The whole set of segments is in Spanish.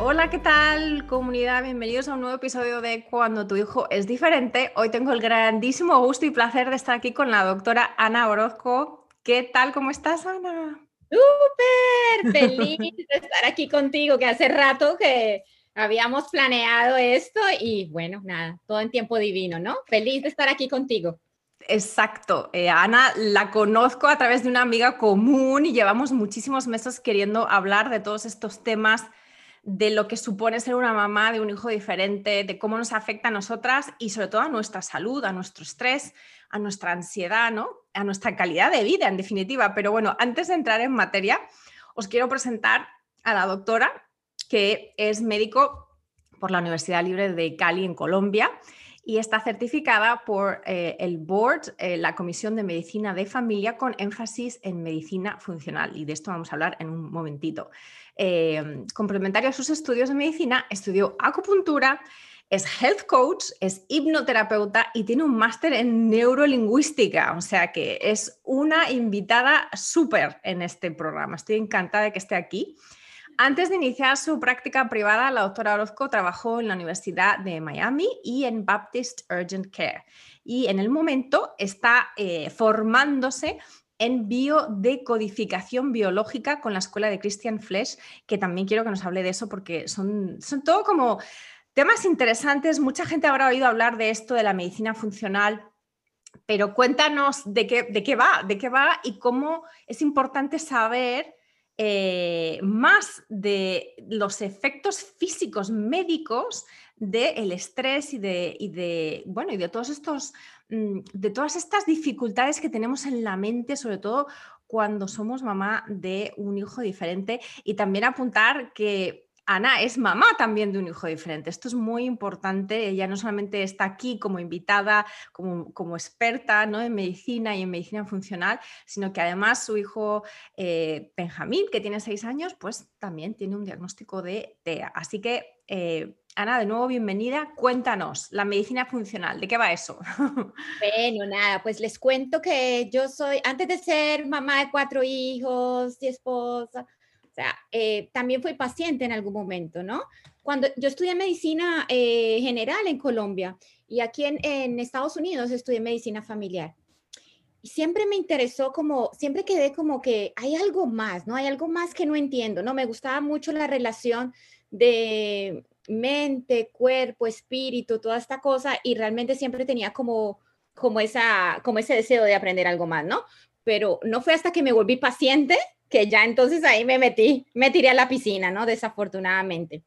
Hola, ¿qué tal comunidad? Bienvenidos a un nuevo episodio de Cuando tu hijo es diferente. Hoy tengo el grandísimo gusto y placer de estar aquí con la doctora Ana Orozco. ¿Qué tal? ¿Cómo estás, Ana? Súper feliz de estar aquí contigo, que hace rato que habíamos planeado esto y bueno, nada, todo en tiempo divino, ¿no? Feliz de estar aquí contigo. Exacto. Eh, Ana la conozco a través de una amiga común y llevamos muchísimos meses queriendo hablar de todos estos temas, de lo que supone ser una mamá de un hijo diferente, de cómo nos afecta a nosotras y sobre todo a nuestra salud, a nuestro estrés, a nuestra ansiedad, ¿no? A nuestra calidad de vida, en definitiva. Pero bueno, antes de entrar en materia, os quiero presentar a la doctora, que es médico por la Universidad Libre de Cali en Colombia y está certificada por eh, el Board, eh, la Comisión de Medicina de Familia, con énfasis en medicina funcional. Y de esto vamos a hablar en un momentito. Eh, complementario a sus estudios de medicina, estudió acupuntura, es health coach, es hipnoterapeuta y tiene un máster en neurolingüística. O sea que es una invitada súper en este programa. Estoy encantada de que esté aquí. Antes de iniciar su práctica privada, la doctora Orozco trabajó en la Universidad de Miami y en Baptist Urgent Care. Y en el momento está eh, formándose en biodecodificación biológica con la escuela de Christian Flesch, que también quiero que nos hable de eso porque son, son todo como temas interesantes. Mucha gente habrá oído hablar de esto, de la medicina funcional, pero cuéntanos de qué, de qué va, de qué va y cómo es importante saber eh, más de los efectos físicos médicos del estrés y de, de, bueno, y de todos estos, mm, de todas estas dificultades que tenemos en la mente, sobre todo cuando somos mamá de un hijo diferente. Y también apuntar que Ana es mamá también de un hijo diferente. Esto es muy importante. Ella no solamente está aquí como invitada, como, como experta ¿no? en medicina y en medicina funcional, sino que además su hijo eh, Benjamín, que tiene seis años, pues también tiene un diagnóstico de TEA. Así que, eh, Ana, de nuevo, bienvenida. Cuéntanos, la medicina funcional, ¿de qué va eso? Bueno, nada, pues les cuento que yo soy, antes de ser mamá de cuatro hijos y esposa, sea, eh, también fui paciente en algún momento, ¿no? Cuando yo estudié medicina eh, general en Colombia y aquí en, en, Estados Unidos estudié medicina familiar. Y siempre me interesó como, siempre quedé como que hay algo más, ¿no? Hay algo más que no entiendo, ¿no? Me gustaba mucho la relación de mente, cuerpo, espíritu, toda esta cosa y realmente siempre tenía como, como, esa, como ese deseo de aprender algo más, ¿no? Pero no fue hasta que me volví paciente que ya entonces ahí me metí, me tiré a la piscina, ¿no? Desafortunadamente.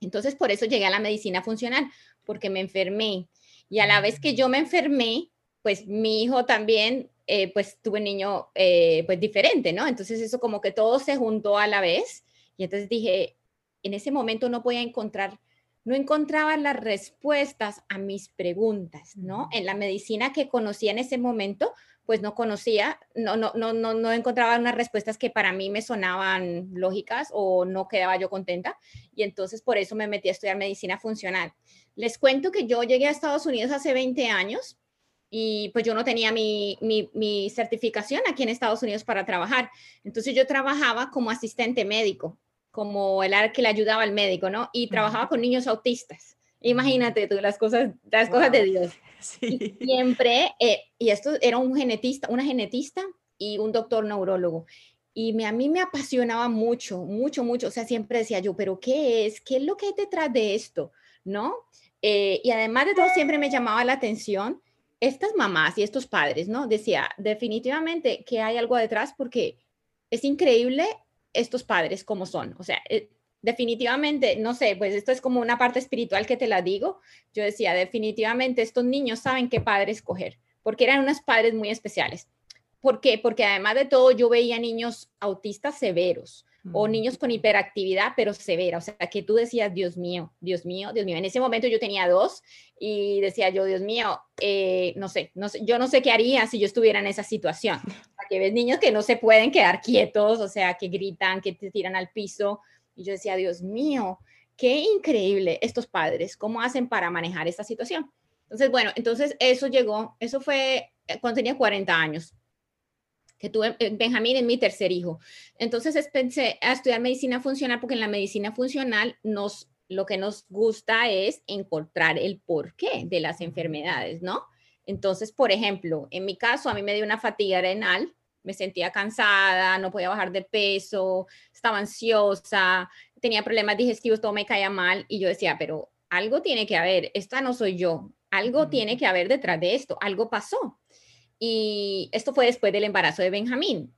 Entonces, por eso llegué a la medicina funcional, porque me enfermé. Y a la vez que yo me enfermé, pues mi hijo también, eh, pues tuve un niño, eh, pues diferente, ¿no? Entonces eso como que todo se juntó a la vez. Y entonces dije, en ese momento no voy a encontrar, no encontraba las respuestas a mis preguntas, ¿no? En la medicina que conocía en ese momento, pues no conocía, no, no, no, no, no encontraba unas respuestas que para mí me sonaban lógicas o no quedaba yo contenta. Y entonces por eso me metí a estudiar medicina funcional. Les cuento que yo llegué a Estados Unidos hace 20 años y pues yo no tenía mi, mi, mi certificación aquí en Estados Unidos para trabajar. Entonces yo trabajaba como asistente médico, como el que le ayudaba al médico, ¿no? Y trabajaba con niños autistas. Imagínate tú las cosas, las cosas de Dios. siempre, eh, y esto era un genetista, una genetista y un doctor neurólogo. Y me, a mí me apasionaba mucho, mucho, mucho. O sea, siempre decía yo, pero ¿qué es? ¿Qué es lo que hay detrás de esto? ¿No? Eh, y además de todo, siempre me llamaba la atención estas mamás y estos padres, ¿no? Decía, definitivamente que hay algo detrás porque es increíble estos padres como son. O sea, eh, definitivamente, no sé, pues esto es como una parte espiritual que te la digo. Yo decía, definitivamente estos niños saben qué padre escoger, porque eran unos padres muy especiales. ¿Por qué? Porque además de todo yo veía niños autistas severos, o niños con hiperactividad, pero severa, o sea, que tú decías, Dios mío, Dios mío, Dios mío. En ese momento yo tenía dos y decía yo, Dios mío, eh, no, sé, no sé, yo no sé qué haría si yo estuviera en esa situación. que ves niños que no se pueden quedar quietos, o sea, que gritan, que te tiran al piso. Y yo decía, Dios mío, qué increíble estos padres, cómo hacen para manejar esta situación. Entonces, bueno, entonces eso llegó, eso fue eh, cuando tenía 40 años que tuve eh, Benjamín es mi tercer hijo. Entonces pensé a estudiar medicina funcional porque en la medicina funcional nos lo que nos gusta es encontrar el porqué de las enfermedades, ¿no? Entonces, por ejemplo, en mi caso a mí me dio una fatiga renal, me sentía cansada, no podía bajar de peso, estaba ansiosa, tenía problemas digestivos, todo me caía mal y yo decía, pero algo tiene que haber, esta no soy yo, algo tiene que haber detrás de esto, algo pasó. Y esto fue después del embarazo de Benjamín.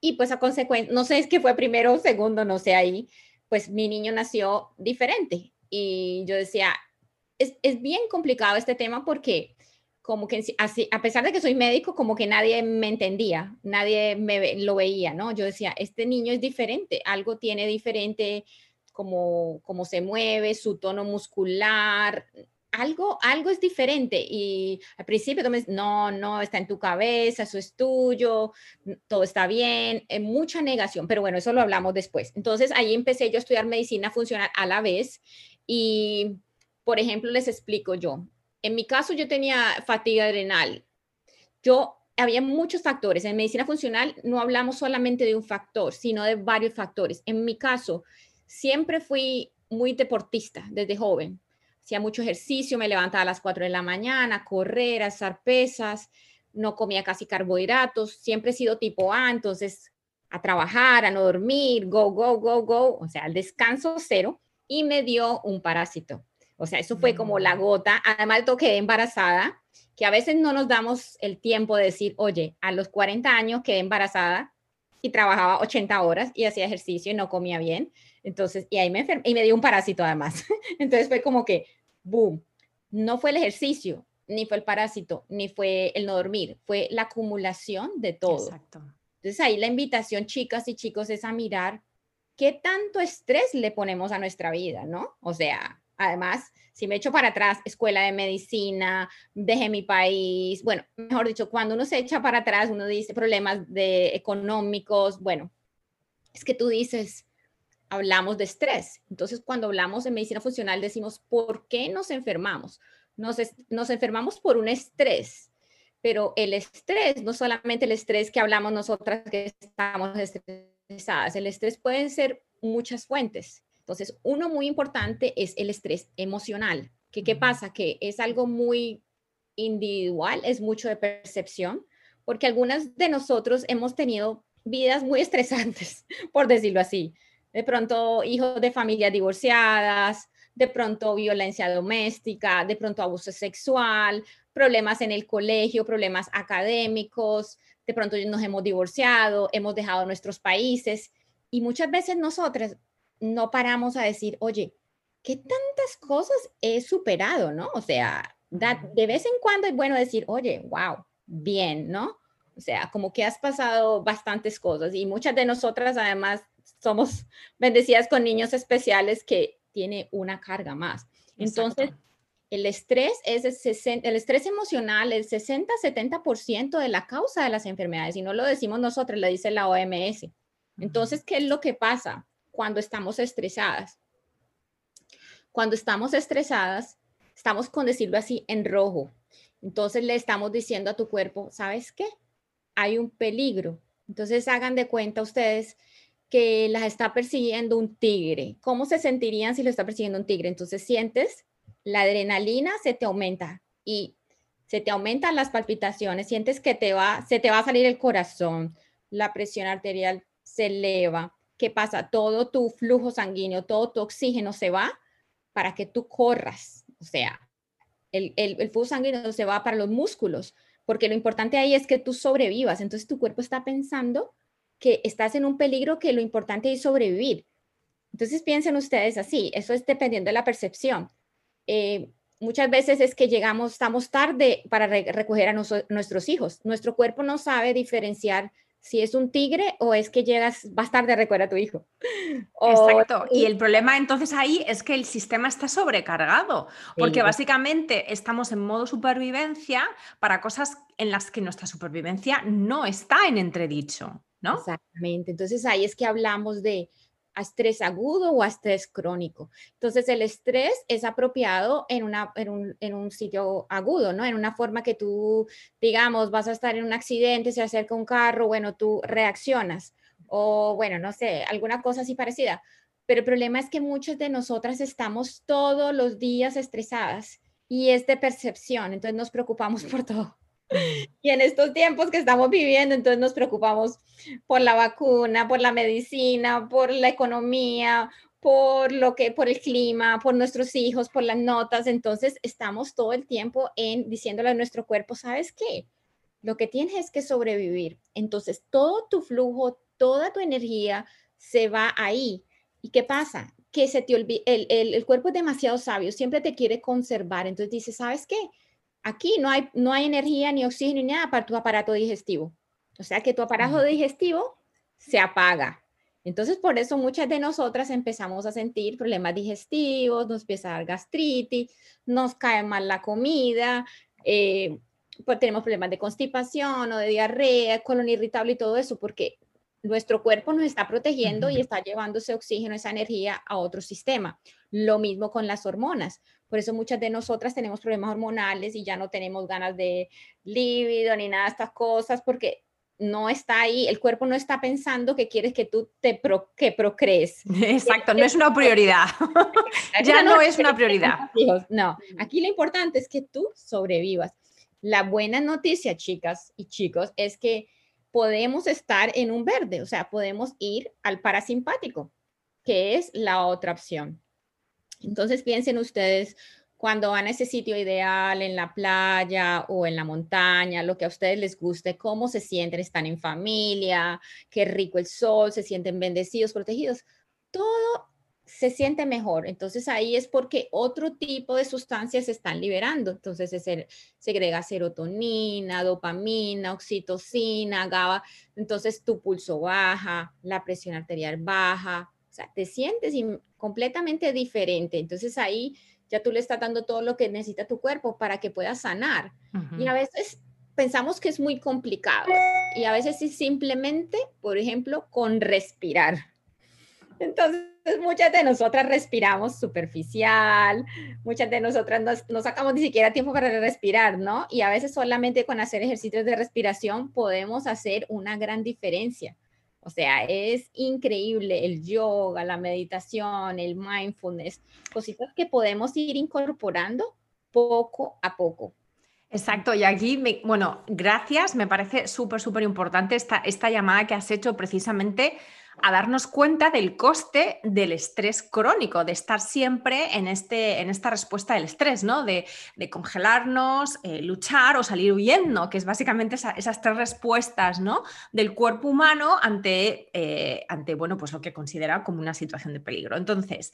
Y pues a consecuencia, no sé es que fue primero o segundo, no sé ahí, pues mi niño nació diferente. Y yo decía, es, es bien complicado este tema porque como que así, a pesar de que soy médico, como que nadie me entendía, nadie me lo veía, ¿no? Yo decía, este niño es diferente, algo tiene diferente, como, como se mueve, su tono muscular, algo, algo es diferente y al principio me no, no, está en tu cabeza, eso es tuyo, todo está bien, eh, mucha negación, pero bueno, eso lo hablamos después. Entonces ahí empecé yo a estudiar medicina funcional a la vez y, por ejemplo, les explico yo, en mi caso yo tenía fatiga adrenal, yo había muchos factores, en medicina funcional no hablamos solamente de un factor, sino de varios factores. En mi caso, siempre fui muy deportista desde joven hacía mucho ejercicio, me levantaba a las 4 de la mañana, correr, alzar pesas, no comía casi carbohidratos, siempre he sido tipo A, entonces a trabajar, a no dormir, go, go, go, go, o sea, el descanso cero, y me dio un parásito. O sea, eso fue como la gota. Además, yo quedé embarazada, que a veces no nos damos el tiempo de decir, oye, a los 40 años quedé embarazada y trabajaba 80 horas y hacía ejercicio y no comía bien. Entonces, y ahí me enfermé, y me dio un parásito además. Entonces fue como que, boom, no fue el ejercicio, ni fue el parásito, ni fue el no dormir, fue la acumulación de todo. Exacto. Entonces ahí la invitación, chicas y chicos, es a mirar qué tanto estrés le ponemos a nuestra vida, ¿no? O sea, además, si me echo para atrás, escuela de medicina, dejé mi país, bueno, mejor dicho, cuando uno se echa para atrás, uno dice problemas de económicos, bueno, es que tú dices, hablamos de estrés. Entonces, cuando hablamos de medicina funcional, decimos, ¿por qué nos enfermamos? Nos, nos enfermamos por un estrés, pero el estrés, no solamente el estrés que hablamos nosotras que estamos estresadas, el estrés puede ser muchas fuentes. Entonces, uno muy importante es el estrés emocional. ¿Qué, ¿Qué pasa? Que es algo muy individual, es mucho de percepción, porque algunas de nosotros hemos tenido vidas muy estresantes, por decirlo así de pronto hijos de familias divorciadas, de pronto violencia doméstica, de pronto abuso sexual, problemas en el colegio, problemas académicos, de pronto nos hemos divorciado, hemos dejado nuestros países y muchas veces nosotras no paramos a decir, oye, ¿qué tantas cosas he superado, no? O sea, de vez en cuando es bueno decir, oye, wow, bien, ¿no? O sea, como que has pasado bastantes cosas y muchas de nosotras además somos bendecidas con niños especiales que tiene una carga más. Entonces, el estrés es el, el estrés emocional, el 60-70% de la causa de las enfermedades, y no lo decimos nosotros, lo dice la OMS. Entonces, ¿qué es lo que pasa cuando estamos estresadas? Cuando estamos estresadas, estamos, con decirlo así, en rojo. Entonces le estamos diciendo a tu cuerpo, ¿sabes qué? Hay un peligro. Entonces hagan de cuenta ustedes que las está persiguiendo un tigre. ¿Cómo se sentirían si lo está persiguiendo un tigre? Entonces sientes la adrenalina se te aumenta y se te aumentan las palpitaciones, sientes que te va, se te va a salir el corazón, la presión arterial se eleva. ¿Qué pasa? Todo tu flujo sanguíneo, todo tu oxígeno se va para que tú corras. O sea, el, flujo sanguíneo se va para los músculos, porque lo importante ahí es que tú sobrevivas. Entonces tu cuerpo está pensando que estás en un peligro que lo importante es sobrevivir. Entonces piensen ustedes así, eso es dependiendo de la percepción. Eh, muchas veces es que llegamos, estamos tarde para recoger a nuestros hijos. Nuestro cuerpo no sabe diferenciar si es un tigre o es que llegas, vas tarde, recuerda a tu hijo. Exacto. Y el problema entonces ahí es que el sistema está sobrecargado, porque básicamente estamos en modo supervivencia para cosas en las que nuestra supervivencia no está en entredicho, ¿no? Exactamente. Entonces ahí es que hablamos de a estrés agudo o a estrés crónico. Entonces, el estrés es apropiado en, una, en, un, en un sitio agudo, ¿no? En una forma que tú, digamos, vas a estar en un accidente, se acerca un carro, bueno, tú reaccionas o, bueno, no sé, alguna cosa así parecida. Pero el problema es que muchas de nosotras estamos todos los días estresadas y es de percepción, entonces nos preocupamos por todo. Y en estos tiempos que estamos viviendo, entonces nos preocupamos por la vacuna, por la medicina, por la economía, por lo que por el clima, por nuestros hijos, por las notas, entonces estamos todo el tiempo en diciéndole a nuestro cuerpo, ¿sabes qué? Lo que tienes es que sobrevivir. Entonces, todo tu flujo, toda tu energía se va ahí. ¿Y qué pasa? Que se te olvida, el, el, cuerpo es demasiado sabio, siempre te quiere conservar. Entonces dice, ¿sabes qué? Aquí no hay, no hay energía ni oxígeno ni nada para tu aparato digestivo. O sea que tu aparato digestivo se apaga. Entonces, por eso muchas de nosotras empezamos a sentir problemas digestivos, nos empieza a dar gastritis, nos cae mal la comida, eh, pues tenemos problemas de constipación o de diarrea, colon irritable y todo eso, porque nuestro cuerpo nos está protegiendo y está llevando ese oxígeno, esa energía a otro sistema. Lo mismo con las hormonas. Por eso muchas de nosotras tenemos problemas hormonales y ya no tenemos ganas de líbido ni nada de estas cosas porque no está ahí, el cuerpo no está pensando que quieres que tú te que procrees. Exacto, no es una prioridad. ya no, es una prioridad. No, aquí lo importante es que tú sobrevivas. La buena noticia, chicas y chicos, es que podemos estar en un verde, o sea, podemos ir al parasimpático, que es la otra opción. Entonces piensen ustedes cuando van a ese sitio ideal en la playa o en la montaña, lo que a ustedes les guste, cómo se sienten, están en familia, qué rico el sol, se sienten bendecidos, protegidos. Todo se siente mejor. Entonces ahí es porque otro tipo de sustancias se están liberando. Entonces se segrega serotonina, dopamina, oxitocina, GABA. Entonces tu pulso baja, la presión arterial baja. O sea, te sientes completamente diferente. Entonces ahí ya tú le estás dando todo lo que necesita tu cuerpo para que pueda sanar. Y a veces pensamos que es muy complicado. Y a veces es simplemente, por ejemplo, con respirar. Entonces, muchas de nosotras respiramos superficial, muchas de nosotras no, sacamos ni siquiera tiempo para respirar, ¿no? Y a veces solamente con hacer ejercicios de respiración podemos hacer una gran diferencia. O sea, es increíble el yoga, la meditación, el mindfulness, cositas que podemos ir incorporando poco a poco. Exacto, y aquí, bueno, gracias, me parece súper, súper importante esta llamada que has hecho precisamente a darnos cuenta del coste del estrés crónico, de estar siempre en, este, en esta respuesta del estrés, ¿no? De, congelarnos, eh, luchar o salir huyendo, que es básicamente esas tres respuestas ¿no? del cuerpo humano ante, eh, ante bueno, pues lo que considera como una situación de peligro. Entonces,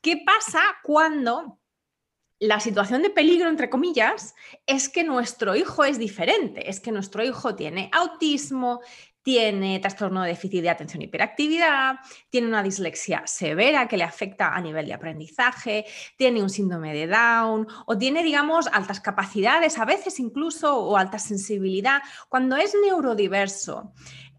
¿qué pasa cuando la situación de peligro, entre comillas, es que nuestro hijo es diferente, es que nuestro hijo tiene autismo, tiene trastorno de déficit de atención y hiperactividad, tiene una dislexia severa que le afecta a nivel de aprendizaje, tiene un síndrome de Down o tiene, digamos, altas capacidades, a veces incluso, o alta sensibilidad. Cuando es neurodiverso,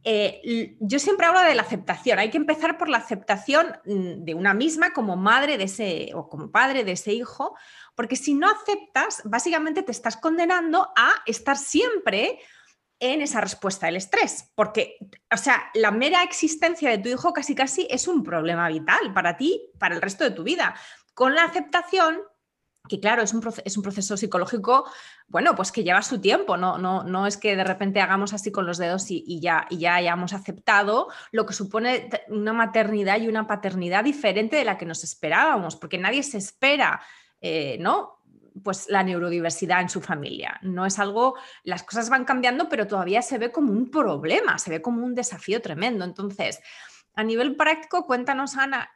eh, yo siempre hablo de la aceptación. Hay que empezar por la aceptación mm, de una misma como madre de ese o como padre de ese hijo, porque si no aceptas, básicamente te estás condenando a estar siempre en esa respuesta del estrés, porque, o sea, la mera existencia de tu hijo casi casi es un problema vital para ti, para el resto de tu vida. Con la aceptación, que claro, es un, es un proceso psicológico, bueno, pues que lleva su tiempo, no, no, no es que de repente hagamos así con los dedos y, ya, y ya hayamos aceptado lo que supone una maternidad y una paternidad diferente de la que nos esperábamos, porque nadie se espera, eh, ¿no? Pues la neurodiversidad en su familia. No es algo, las cosas van cambiando, pero todavía se ve como un problema, se ve como un desafío tremendo. Entonces, a nivel práctico, cuéntanos, Ana,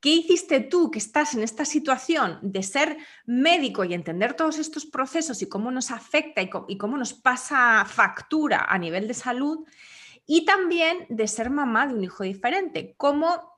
¿qué hiciste tú que estás en esta situación de ser médico y entender todos estos procesos y cómo nos afecta y cómo, nos pasa factura a nivel de salud? y también de ser mamá de un hijo diferente. ¿Cómo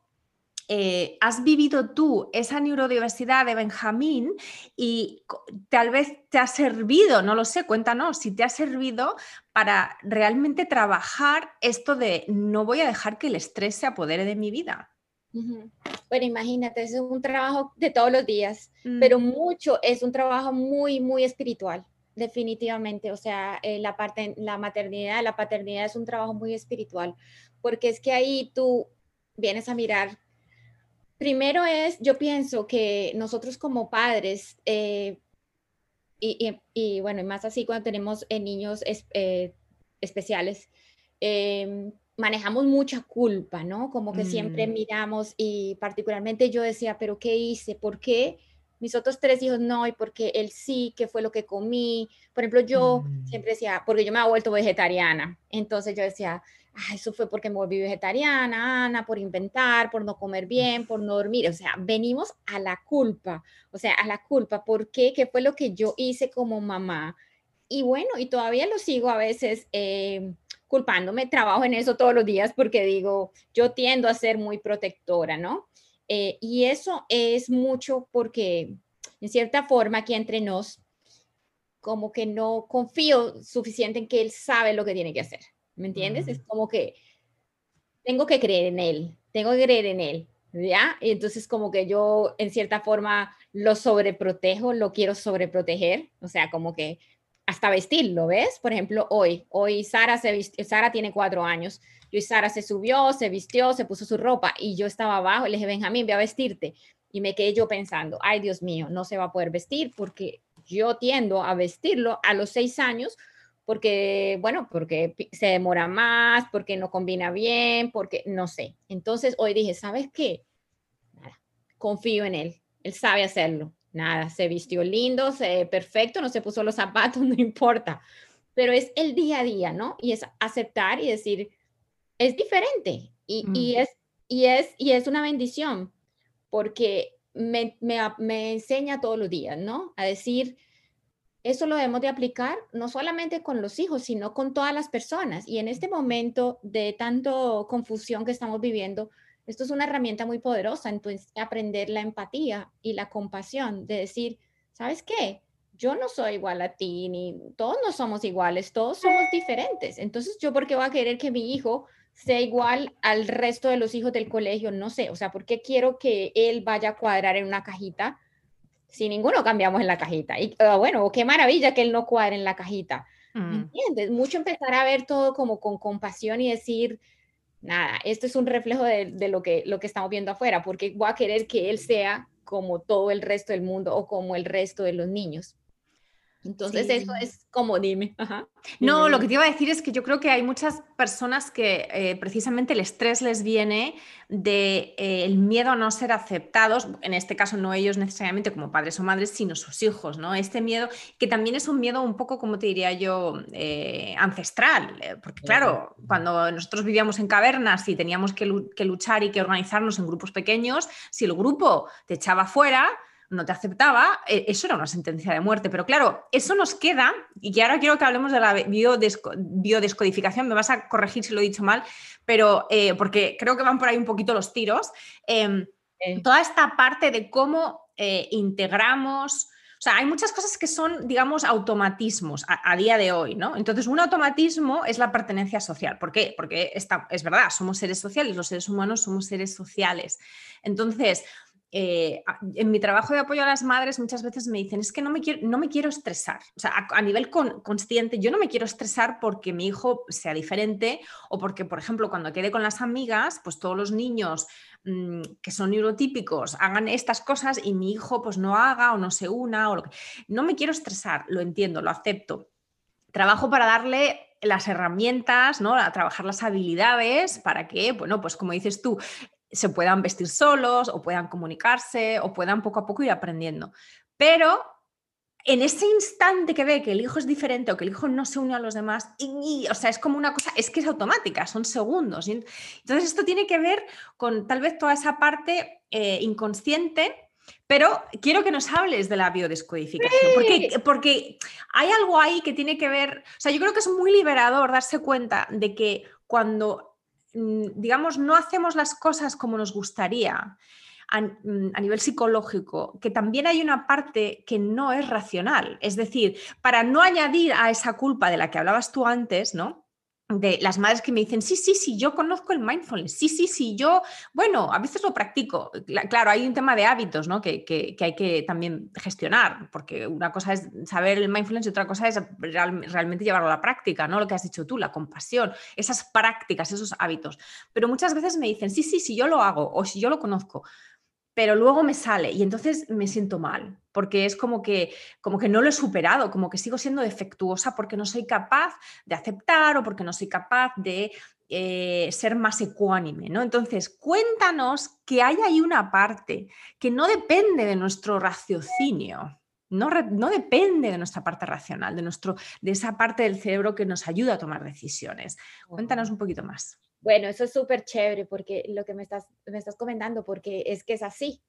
eh, has vivido tú esa neurodiversidad de Benjamín y tal vez te ha servido, no lo sé, cuéntanos, si te ha servido para realmente trabajar esto de no voy a dejar que el estrés se apodere de mi vida. Bueno, imagínate, es un trabajo de todos los días, pero mm. mucho, es un trabajo muy, muy espiritual, definitivamente. O sea, eh, la, parte, la maternidad, la paternidad es un trabajo muy espiritual, porque es que ahí tú vienes a mirar Primero es, yo pienso que nosotros como padres, eh, y, bueno, y más así cuando tenemos eh, niños eh, especiales, em, manejamos mucha culpa, ¿no? Como que siempre mm. miramos y particularmente yo decía, pero ¿qué hice? ¿Por qué? Mis otros tres hijos no, y porque él sí, ¿qué fue lo que comí? Por ejemplo, yo mm. siempre decía, porque yo me he vuelto vegetariana, entonces yo decía, eso fue porque me volví vegetariana, Ana, por inventar, por no comer bien, por no dormir. O sea, venimos a la culpa, o sea, a la culpa. ¿Por qué? ¿Qué fue lo que yo hice como mamá? Y bueno, y todavía lo sigo a veces eh, culpándome. Trabajo en eso todos los días porque digo, yo tiendo a ser muy protectora, ¿no? Eh, y eso es mucho porque, en cierta forma, aquí entre nos, como que no confío suficiente en que él sabe lo que tiene que hacer. ¿me entiendes? Es como que tengo que creer en él, tengo que creer en él, ¿ya? Y entonces como que yo en cierta forma lo sobreprotejo, lo quiero sobreproteger, o sea, como que hasta vestirlo, ¿ves? Por ejemplo, hoy, hoy Sara se Sara tiene cuatro años, y Sara se subió, se vistió, se puso su ropa y yo estaba abajo, le dije, Benjamín, ve a vestirte. Y me quedé yo pensando, ay Dios mío, no se va a poder vestir porque yo tiendo a vestirlo a los seis años porque, bueno, porque se demora más, porque no combina bien, porque no sé. Entonces hoy dije, ¿sabes qué? Confío en él, él sabe hacerlo. Nada, se vistió lindo, se, perfecto, no se puso los zapatos, no importa. Pero es el día a día, ¿no? Y es aceptar y decir, es diferente y, y mm. es, y, es, y es una bendición porque me, me, me enseña todos los días, ¿no? A decir, eso lo debemos de aplicar no solamente con los hijos, sino con todas las personas. Y en este momento de tanto confusión que estamos viviendo, esto es una herramienta muy poderosa, entonces aprender la empatía y la compasión, de decir, ¿sabes qué? Yo no soy igual a ti, ni todos no somos iguales, todos somos diferentes. Entonces, ¿yo por qué voy a querer que mi hijo sea igual al resto de los hijos del colegio? No sé, o sea, ¿por qué quiero que él vaya a cuadrar en una cajita? si ninguno cambiamos en la cajita. Y ah, bueno, qué maravilla que él no cuadre en la cajita. Mm. entiendes? Mucho empezar a ver todo como con compasión y decir, nada, esto es un reflejo de, lo, que, lo que estamos viendo afuera, porque voy a querer que él sea como todo el resto del mundo o como el resto de los niños. Entonces eso es como, dime. No, lo que te iba a decir es que yo creo que hay muchas personas que eh, precisamente el estrés les viene del de, eh, el miedo a no ser aceptados, en este caso no ellos necesariamente como padres o madres, sino sus hijos, ¿no? Este miedo que también es un miedo un poco, como te diría yo, eh, ancestral, porque claro, cuando nosotros vivíamos en cavernas y teníamos que, que luchar y que organizarnos en grupos pequeños, si el grupo te echaba fuera, no te aceptaba, e, eso era una sentencia de muerte. Pero claro, eso nos queda, y ahora quiero que hablemos de la biodescodificación, me vas a corregir si lo he dicho mal, pero eh, porque creo que van por ahí un poquito los tiros. Em, toda esta parte de cómo eh, integramos. O sea, hay muchas cosas que son, digamos, automatismos a, día de hoy, ¿no? Entonces, un automatismo es la pertenencia social. ¿Por qué? Porque es verdad, somos seres sociales, los seres humanos somos seres sociales. Entonces, eh, en mi trabajo de apoyo a las madres muchas veces me dicen, es que no me quiero, no me quiero estresar. O sea, a, nivel consciente, yo no me quiero estresar porque mi hijo sea diferente o porque, por ejemplo, cuando quede con las amigas, pues todos los niños mm, que son neurotípicos hagan estas cosas y mi hijo pues no haga o no se una. O lo que... No me quiero estresar, lo entiendo, lo acepto. Trabajo para darle las herramientas, ¿no? A trabajar las habilidades para que, bueno, pues como dices tú, se puedan vestir solos o puedan comunicarse o puedan poco a poco ir aprendiendo. Pero en ese instante que ve que el hijo es diferente o que el hijo no se une a los demás, y, o sea, es como una cosa, es que es automática, son segundos. Entonces esto tiene que ver con tal vez toda esa parte eh, inconsciente, pero quiero que nos hables de la biodescodificación, porque, porque hay algo ahí que tiene que ver, o sea, yo creo que es muy liberador darse cuenta de que cuando, digamos, no hacemos las cosas como nos gustaría, Mm, a, nivel psicológico, que también hay una parte que no es racional. Es decir, para no añadir a esa culpa de la que hablabas tú antes, ¿no? De las madres que me dicen, sí, sí, sí, yo conozco el mindfulness, sí, sí, sí, yo, bueno, a veces lo practico. Claro, hay un tema de hábitos, ¿no? Que, que, hay que también gestionar, porque una cosa es saber el mindfulness y otra cosa es realmente llevarlo a la práctica, ¿no? Lo que has dicho tú, la compasión, esas prácticas, esos hábitos. Pero muchas veces me dicen, sí, sí, sí, yo lo hago o si yo lo conozco pero luego me sale y entonces me siento mal, porque es como que, como que no lo he superado, como que sigo siendo defectuosa porque no soy capaz de aceptar o porque no soy capaz de eh, ser más ecuánime, ¿no? Entonces, cuéntanos que hay ahí una parte que no depende de nuestro raciocinio, no, no, depende de nuestra parte racional, de, nuestro, de esa parte del cerebro que nos ayuda a tomar decisiones. Cuéntanos un poquito más. Bueno, eso es súper chévere porque lo que me estás, me estás comentando, porque es que es así.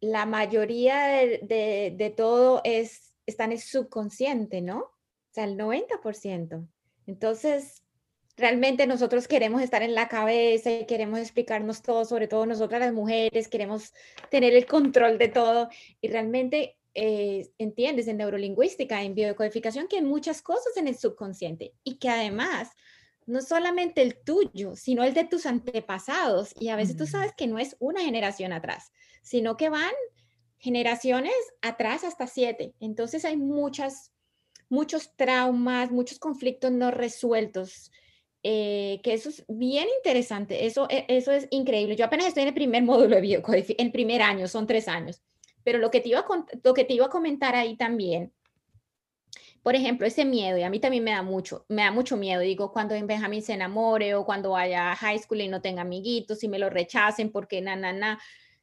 La mayoría de, de, todo es, está en el subconsciente, ¿no? O sea, el 90%. Entonces, realmente nosotros queremos estar en la cabeza y queremos explicarnos todo, sobre todo nosotras las mujeres, queremos tener el control de todo y realmente eh, entiendes en neurolingüística, en biodecodificación, que hay muchas cosas en el subconsciente y que además no solamente el tuyo, sino el de tus antepasados. Y a veces tú sabes que no es una generación atrás, sino que van generaciones atrás hasta siete. Entonces hay muchas, muchos traumas, muchos conflictos no resueltos. Eh, que eso es bien interesante, eso, e, eso es increíble. Yo apenas estoy en el primer módulo de biocodificación, el primer año, son tres años, pero lo que, te iba lo que te iba a comentar ahí también por ejemplo, ese miedo, y a mí también me da mucho, me da mucho miedo, digo, cuando Benjamín se enamore o cuando vaya a high school y no tenga amiguitos y me lo rechacen porque na, na, na.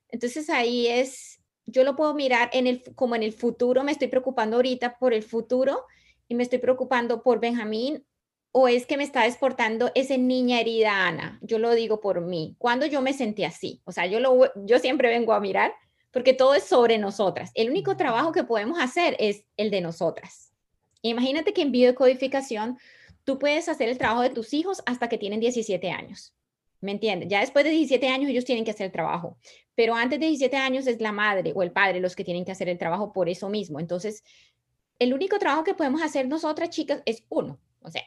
Entonces ahí es, yo lo puedo mirar en el, como en el futuro, me estoy preocupando ahorita por el futuro y me estoy preocupando por Benjamín o es que me está desportando esa niña herida Ana. Yo lo digo por mí. Cuando yo me sentí así, o sea, yo, lo, yo siempre vengo a mirar porque todo es sobre nosotras. El único trabajo que podemos hacer es el de nosotras. Imagínate que en biodecodificación tú puedes hacer el trabajo de tus hijos hasta que tienen 17 años. ¿Me entiendes? Ya después de 17 años ellos tienen que hacer el trabajo, pero antes de 17 años es la madre o el padre los que tienen que hacer el trabajo por eso mismo. Entonces, el único trabajo que podemos hacer nosotras chicas es uno, o sea,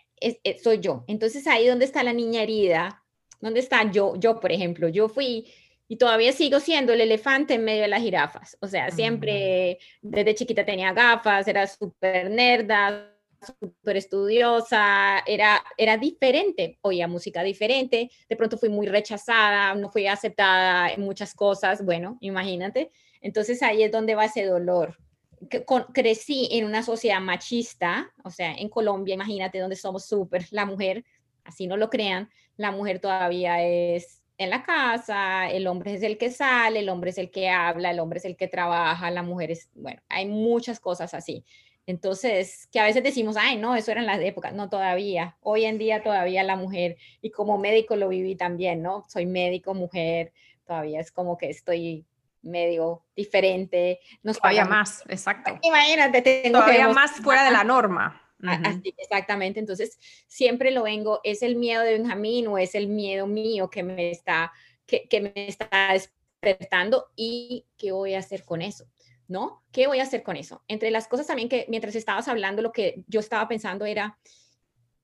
soy yo. Entonces ahí donde está la niña herida, ¿dónde está yo? Yo, por ejemplo, yo fui y todavía sigo siendo el elefante en medio de las jirafas. O sea, siempre desde chiquita tenía gafas, era súper nerda, súper estudiosa, era, era diferente, oía música diferente, de pronto fui muy rechazada, no fui aceptada en muchas cosas, bueno, imagínate. Entonces ahí es donde va ese dolor. crecí en una sociedad machista, o sea, en Colombia, imagínate, donde somos súper, la mujer, así no lo crean, la mujer todavía es en la casa, el hombre es el que sale, el hombre es el que habla, el hombre es el que trabaja, la mujer es, bueno, hay muchas cosas así. Entonces, que a veces decimos, ay, no, eso era en las épocas, no todavía. Hoy en día todavía la mujer, y como médico lo viví también, ¿no? Soy médico, mujer, todavía es como que estoy medio diferente. Nos todavía más, exacto. Imagínate, tengo todavía más fuera de la norma exactamente, entonces siempre lo vengo, ¿es el miedo de Benjamín o es el miedo mío que me está, que, que me está despertando y qué voy a hacer con eso? ¿No? ¿Qué voy a hacer con eso? Entre las cosas también que mientras estabas hablando, lo que yo estaba pensando era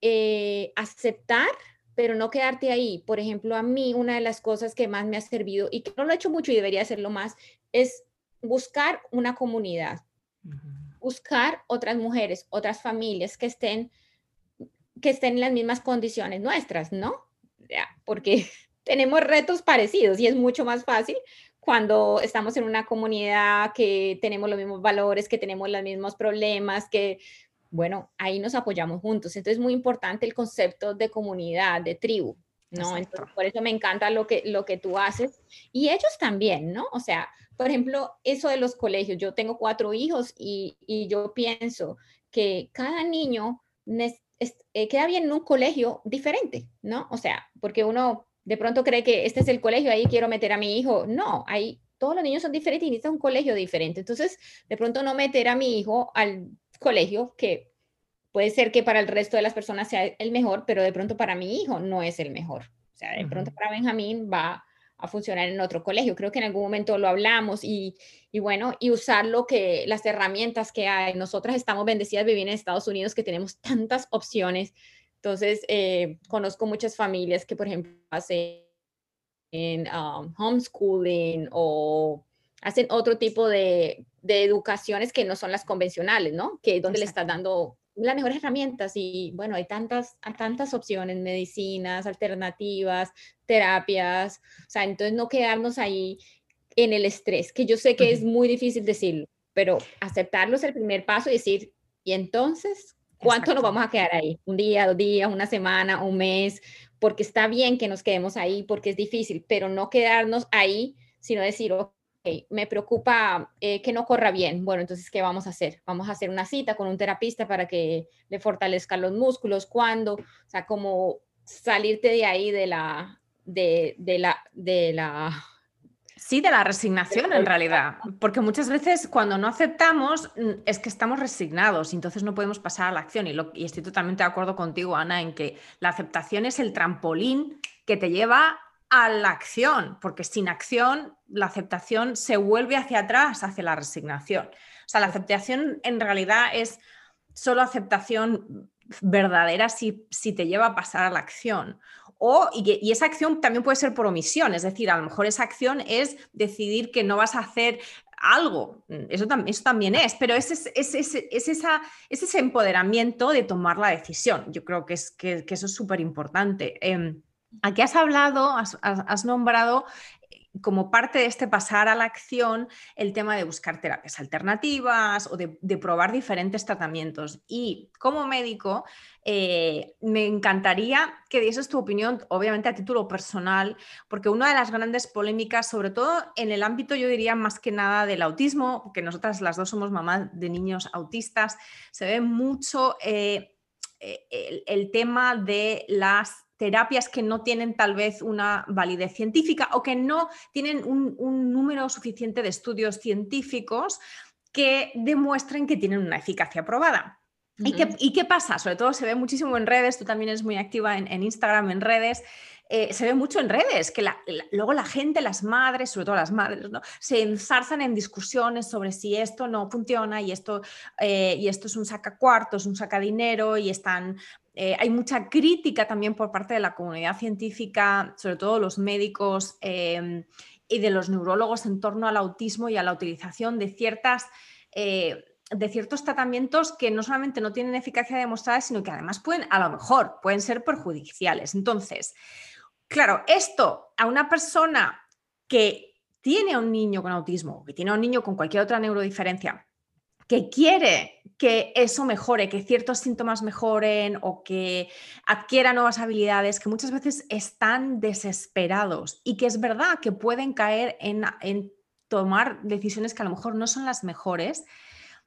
eh, aceptar, pero no quedarte ahí. Por ejemplo, a mí una de las cosas que más me ha servido y que no lo he hecho mucho y debería hacerlo más es buscar una comunidad buscar otras mujeres, otras familias que estén, que estén en las mismas condiciones nuestras, ¿no? Porque tenemos retos parecidos y es mucho más fácil cuando estamos en una comunidad que tenemos los mismos valores, que tenemos los mismos problemas, que, bueno, ahí nos apoyamos juntos. Entonces es muy importante el concepto de comunidad, de tribu, ¿no? Entonces, por eso me encanta lo que, lo que tú haces. Y ellos también, ¿no? O sea, por ejemplo, eso de los colegios. Yo tengo cuatro hijos y, yo pienso que cada niño eh, queda bien en un colegio diferente, ¿no? O sea, porque uno de pronto cree que este es el colegio, ahí quiero meter a mi hijo. No, ahí todos los niños son diferentes y necesitan un colegio diferente. Entonces, de pronto no meter a mi hijo al colegio que puede ser que para el resto de las personas sea el mejor, pero de pronto para mi hijo no es el mejor. O sea, de pronto para Benjamín va a funcionar en otro colegio. Creo que en algún momento lo hablamos y, y, bueno, y usar lo que, las herramientas que hay. Nosotras estamos bendecidas de vivir en Estados Unidos que tenemos tantas opciones. Entonces, eh, conozco muchas familias que, por ejemplo, hacen um, homeschooling o hacen otro tipo de, de, educaciones que no son las convencionales, ¿no? Que es donde le estás dando las mejores herramientas y bueno, hay tantas, hay tantas opciones, medicinas, alternativas, terapias, o sea, entonces no quedarnos ahí en el estrés, que yo sé que es muy difícil decirlo, pero aceptarlo es el primer paso y decir, y entonces, ¿cuánto nos vamos a quedar ahí? ¿Un día, dos días, una semana, un mes? Porque está bien que nos quedemos ahí, porque es difícil, pero no quedarnos ahí, sino decir, me preocupa eh, que no corra bien. Bueno, entonces, ¿qué vamos a hacer? Vamos a hacer una cita con un terapista para que le fortalezca los músculos. ¿Cuándo? O sea, como salirte de ahí de la, de, la, de la... Sí, de la resignación en realidad, porque muchas veces cuando no aceptamos mm, es que estamos resignados y entonces no podemos pasar a la acción. Y, lo, y estoy totalmente de acuerdo contigo, Ana, en que la aceptación es el trampolín que te lleva a la acción, porque sin acción la aceptación se vuelve hacia atrás, hacia la resignación. O sea, la aceptación en realidad es solo aceptación verdadera si, si te lleva a pasar a la acción. O, y, esa acción también puede ser por omisión, es decir, a lo mejor esa acción es decidir que no vas a hacer algo, eso, eso también es, pero es, es, es, es, esa, ese empoderamiento de tomar la decisión. Yo creo que, es, que, eso es súper importante. Em, Aquí has hablado, has, nombrado eh, como parte de este pasar a la acción el tema de buscar terapias alternativas o de, probar diferentes tratamientos. Y como médico, eh, me encantaría que dieses tu opinión, obviamente a título personal, porque una de las grandes polémicas, sobre todo en el ámbito, yo diría más que nada del autismo, que nosotras las dos somos mamás de niños autistas, se ve mucho eh, el tema de las terapias que no tienen tal vez una validez científica o que no tienen un, número suficiente de estudios científicos que demuestren que tienen una eficacia probada. ¿Y, qué, pasa? Sobre todo se ve muchísimo en redes, tú también eres muy activa en, Instagram, en redes. Eh, se ve mucho en redes, que luego la gente, las madres, sobre todo las madres, ¿no? se enzarzan en discusiones sobre si esto no funciona y esto, eh, y esto es un saca cuartos, un saca dinero y están eh, hay mucha crítica también por parte de la comunidad científica, sobre todo los médicos em, y de los neurólogos en torno al autismo y a la utilización de ciertas... Eh, de ciertos tratamientos que no solamente no tienen eficacia demostrada, sino que además pueden, a lo mejor, pueden ser perjudiciales. Entonces, claro, esto a una persona que tiene a un niño con autismo, que tiene un niño con cualquier otra neurodiferencia, que quiere que eso mejore, que ciertos síntomas mejoren o que adquiera nuevas habilidades, que muchas veces están desesperados y que es verdad que pueden caer en, tomar decisiones que a lo mejor no son las mejores.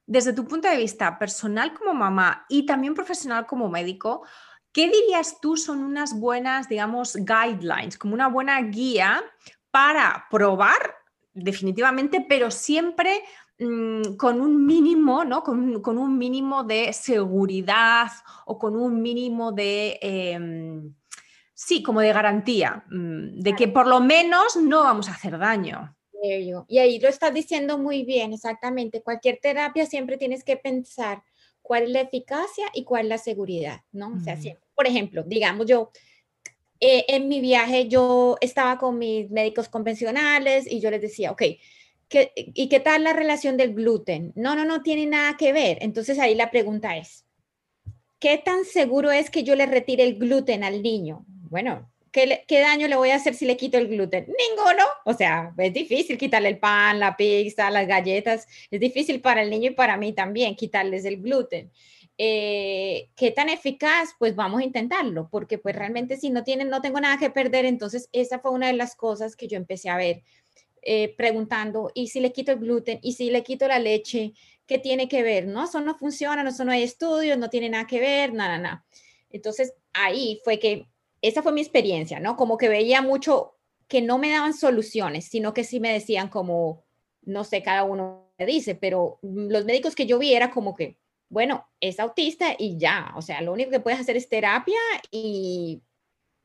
Desde tu punto de vista personal como mamá y también profesional como médico, ¿qué dirías tú son unas buenas, digamos, guidelines, como una buena guía para probar definitivamente, pero siempre Mm, con un mínimo, ¿no? Con, con, un mínimo de seguridad o con un mínimo de, em, sí, como de garantía, mm, de que por lo menos no vamos a hacer daño. Y ahí lo estás diciendo muy bien, exactamente. Cualquier terapia siempre tienes que pensar cuál es la eficacia y cuál es la seguridad, ¿no? O sea, por ejemplo, digamos yo, eh, en mi viaje yo estaba con mis médicos convencionales y yo les decía, ok, ¿Y qué tal la relación del gluten? No, no, no tiene nada que ver. Entonces ahí la pregunta es, ¿qué tan seguro es que yo le retire el gluten al niño? Bueno, ¿qué, ¿qué, daño le voy a hacer si le quito el gluten? Ninguno. O sea, es difícil quitarle el pan, la pizza, las galletas. Es difícil para el niño y para mí también quitarles el gluten. Eh, ¿Qué tan eficaz? Pues vamos a intentarlo, porque pues realmente si no tienen, no tengo nada que perder. Entonces esa fue una de las cosas que yo empecé a ver eh, preguntando, ¿y si le quito el gluten? ¿Y si le quito la leche? ¿Qué tiene que ver? No, eso no funciona, eso no hay estudios, no tiene nada que ver, nada, nada. Entonces, ahí fue que, esa fue mi experiencia, ¿no? Como que veía mucho que no me daban soluciones, sino que sí me decían como, no sé, cada uno me dice, pero los médicos que yo vi era como que, bueno, es autista y ya, o sea, lo único que puedes hacer es terapia y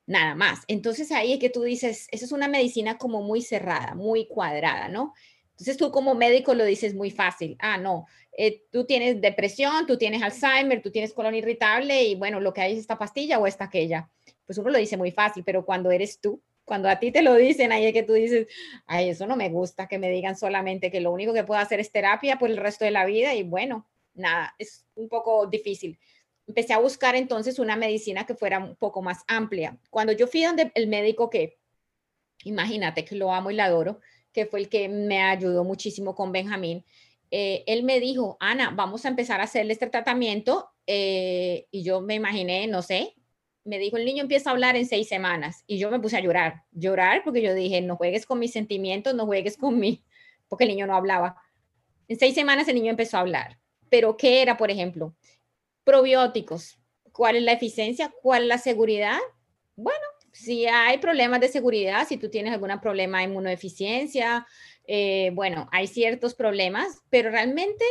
nada más. Entonces ahí es que tú dices, eso es una medicina como muy cerrada, muy cuadrada, ¿no? Entonces tú como médico lo dices muy fácil. Ah, no, eh, tú tienes depresión, tú tienes Alzheimer, tú tienes colon irritable y bueno, lo que hay es esta pastilla o esta aquella. Pues uno lo dice muy fácil, pero cuando eres tú, cuando a ti te lo dicen, ahí es que tú dices, ay, eso no me gusta, que me digan solamente que lo único que puedo hacer es terapia por el resto de la vida y bueno, nada, es un poco difícil. Empecé a buscar entonces una medicina que fuera un poco más amplia. Cuando yo fui donde el médico que, imagínate que lo amo y lo adoro, que fue el que me ayudó muchísimo con Benjamín, eh, él me dijo, Ana, vamos a empezar a hacerle este tratamiento. Eh, y yo me imaginé, no sé, me dijo, el niño empieza a hablar en seis semanas. Y yo me puse a llorar, llorar porque yo dije, no juegues con mis sentimientos, no juegues con mí, porque el niño no hablaba. En seis semanas el niño empezó a hablar. Pero ¿qué era, por ejemplo? Probióticos. ¿Cuál es la eficiencia? ¿Cuál es la seguridad? Bueno, si hay problemas de seguridad, si tú tienes algún problema de inmunodeficiencia, eh, bueno, hay ciertos problemas, pero realmente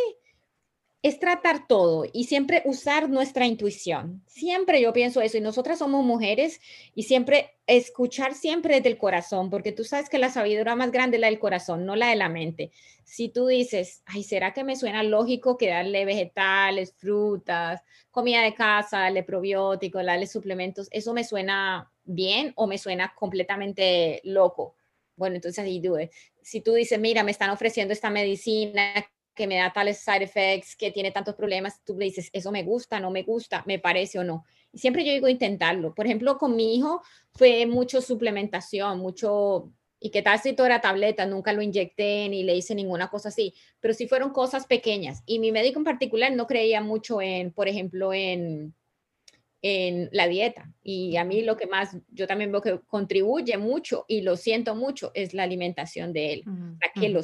es tratar todo y siempre usar nuestra intuición. Siempre yo pienso eso y nosotras somos mujeres y siempre escuchar siempre desde el corazón, porque tú sabes que la sabiduría más grande es la del corazón, no la de la mente. Si tú dices, ay, ¿será que me suena lógico que darle vegetales, frutas, comida de casa, darle probióticos, darle suplementos? Eso me suena bien o me suena completamente loco. Bueno, entonces ahí dude. Si tú dices, mira, me están ofreciendo esta medicina que me da tales side effects, que tiene tantos problemas, tú le dices, eso me gusta, no me gusta, me parece o no. Y siempre yo digo intentarlo. Por ejemplo, con mi hijo fue mucho suplementación, mucho, y qué tal si toda era tableta, nunca lo inyecté ni le hice ninguna cosa así, pero sí fueron cosas pequeñas. Y mi médico en particular no creía mucho en, por ejemplo, en en la dieta. Y a mí lo que más, yo también veo que contribuye mucho y lo siento mucho, es la alimentación de él, para que lo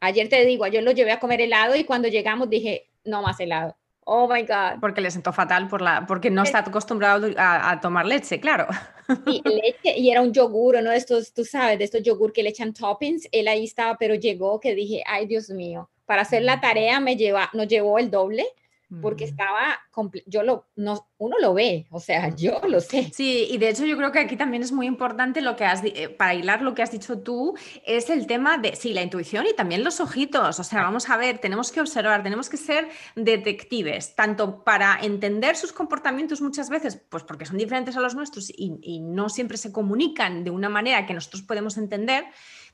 Ayer te digo, yo lo llevé a comer helado y cuando llegamos dije, no más helado. Oh my God. Porque le sentó fatal por la, porque no está acostumbrado a, tomar leche, claro. Sí, leche y era un yogur, uno de estos, tú sabes, de estos yogur que le echan toppings. Él ahí estaba, pero llegó que dije, ay Dios mío, para hacer la tarea me lleva, nos llevó el doble porque estaba, yo lo, no, uno lo ve, o sea, yo lo sé. Sí, y de hecho yo creo que aquí también es muy importante lo que has, eh, para hilar lo que has dicho tú, es el tema de, sí, la intuición y también los ojitos, o sea, vamos a ver, tenemos que observar, tenemos que ser detectives, tanto para entender sus comportamientos muchas veces, pues porque son diferentes a los nuestros y, y no siempre se comunican de una manera que nosotros podemos entender,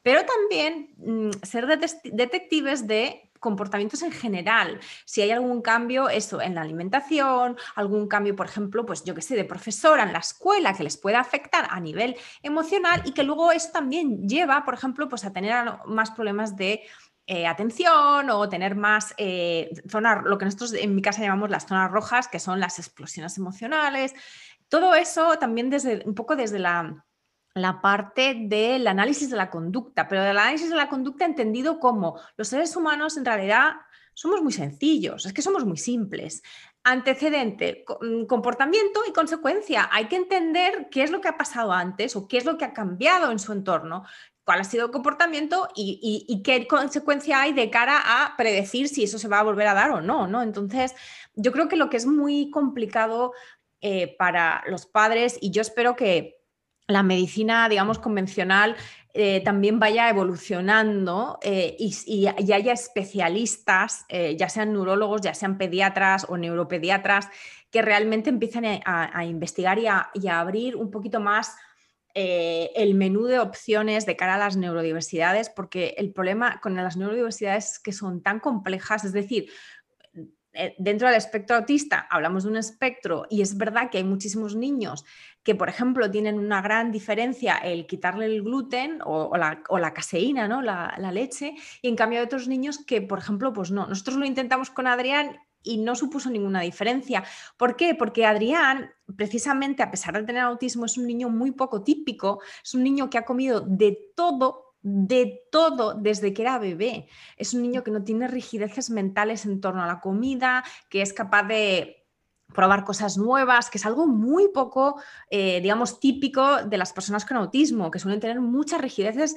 pero también mm, ser detectives de comportamientos en general. Si hay algún cambio, eso, en la alimentación, algún cambio, por ejemplo, pues yo que sé, de profesora en la escuela que les pueda afectar a nivel emocional y que luego eso también lleva, por ejemplo, pues a tener más problemas de eh, atención o tener más eh, zonas, lo que nosotros en mi casa llamamos las zonas rojas, que son las explosiones emocionales. Todo eso también desde un poco desde la la parte del análisis de la conducta, pero del análisis de la conducta entendido como los seres humanos en realidad somos muy sencillos, es que somos muy simples. Antecedente, mm, comportamiento y consecuencia. Hay que entender qué es lo que ha pasado antes o qué es lo que ha cambiado en su entorno, cuál ha sido el comportamiento y, qué consecuencia hay de cara a predecir si eso se va a volver a dar o no, ¿no? Entonces, yo creo que lo que es muy complicado eh, para los padres, y yo espero que la medicina, digamos, convencional eh, también vaya evolucionando eh, y, haya especialistas, eh, ya sean neurólogos, ya sean pediatras o neuropediatras, que realmente empiecen a, investigar y a, abrir un poquito más el menú de opciones de cara a las neurodiversidades, porque el problema con las neurodiversidades es que son tan complejas, es decir, dentro del espectro autista hablamos de un espectro y es verdad que hay muchísimos niños que, por ejemplo, tienen una gran diferencia el quitarle el gluten o, la, caseína, ¿no? La, leche, y en cambio hay otros niños que, por ejemplo, pues no. Nosotros lo intentamos con Adrián y no supuso ninguna diferencia. ¿Por qué? Porque Adrián, precisamente, a pesar de tener autismo, es un niño muy poco típico, es un niño que ha comido de todo de todo desde que era bebé. Es un niño que no tiene rigideces mentales en torno a la comida, que es capaz de probar cosas nuevas, que es algo muy poco, eh, digamos, típico de las personas con autismo, que suelen tener muchas rigideces